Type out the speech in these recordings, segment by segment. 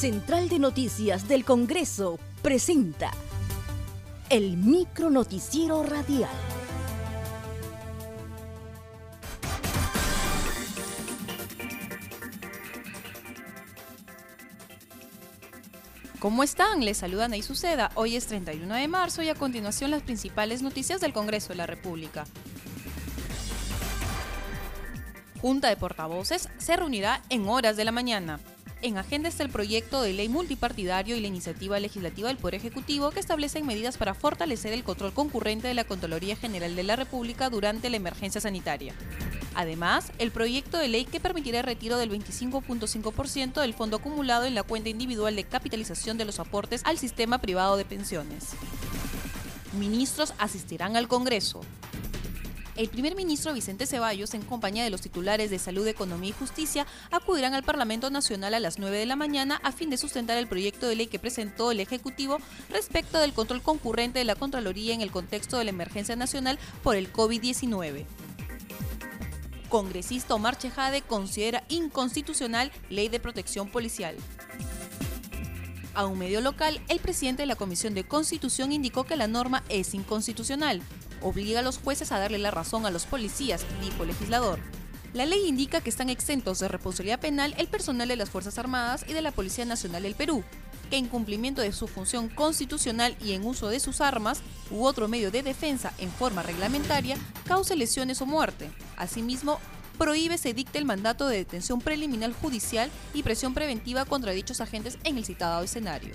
Central de Noticias del Congreso presenta el micro noticiero radial. ¿Cómo están? Les saludan ahí Suceda. Hoy es 31 de marzo y a continuación las principales noticias del Congreso de la República. Junta de Portavoces se reunirá en horas de la mañana. En agenda está el proyecto de ley multipartidario y la iniciativa legislativa del Poder Ejecutivo que establecen medidas para fortalecer el control concurrente de la Contraloría General de la República durante la emergencia sanitaria. Además, el proyecto de ley que permitirá el retiro del 25.5% del fondo acumulado en la cuenta individual de capitalización de los aportes al sistema privado de pensiones. Ministros asistirán al Congreso. El primer ministro Vicente Ceballos, en compañía de los titulares de Salud, Economía y Justicia, acudirán al Parlamento Nacional a las 9 de la mañana a fin de sustentar el proyecto de ley que presentó el Ejecutivo respecto del control concurrente de la Contraloría en el contexto de la emergencia nacional por el COVID-19 congresista Omar Chejade considera inconstitucional ley de protección policial. A un medio local, el presidente de la Comisión de Constitución indicó que la norma es inconstitucional, obliga a los jueces a darle la razón a los policías, dijo el legislador. La ley indica que están exentos de responsabilidad penal el personal de las Fuerzas Armadas y de la Policía Nacional del Perú, que en cumplimiento de su función constitucional y en uso de sus armas u otro medio de defensa en forma reglamentaria cause lesiones o muerte. Asimismo, prohíbe se dicte el mandato de detención preliminar judicial y presión preventiva contra dichos agentes en el citado escenario.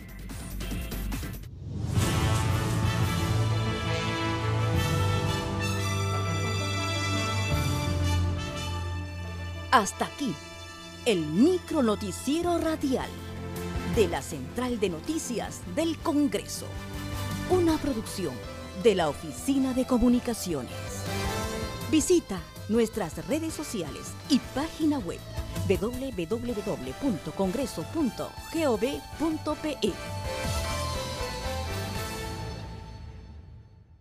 Hasta aquí, el micro noticiero radial de la Central de Noticias del Congreso. Una producción de la Oficina de Comunicaciones. Visita nuestras redes sociales y página web www.congreso.gov.pe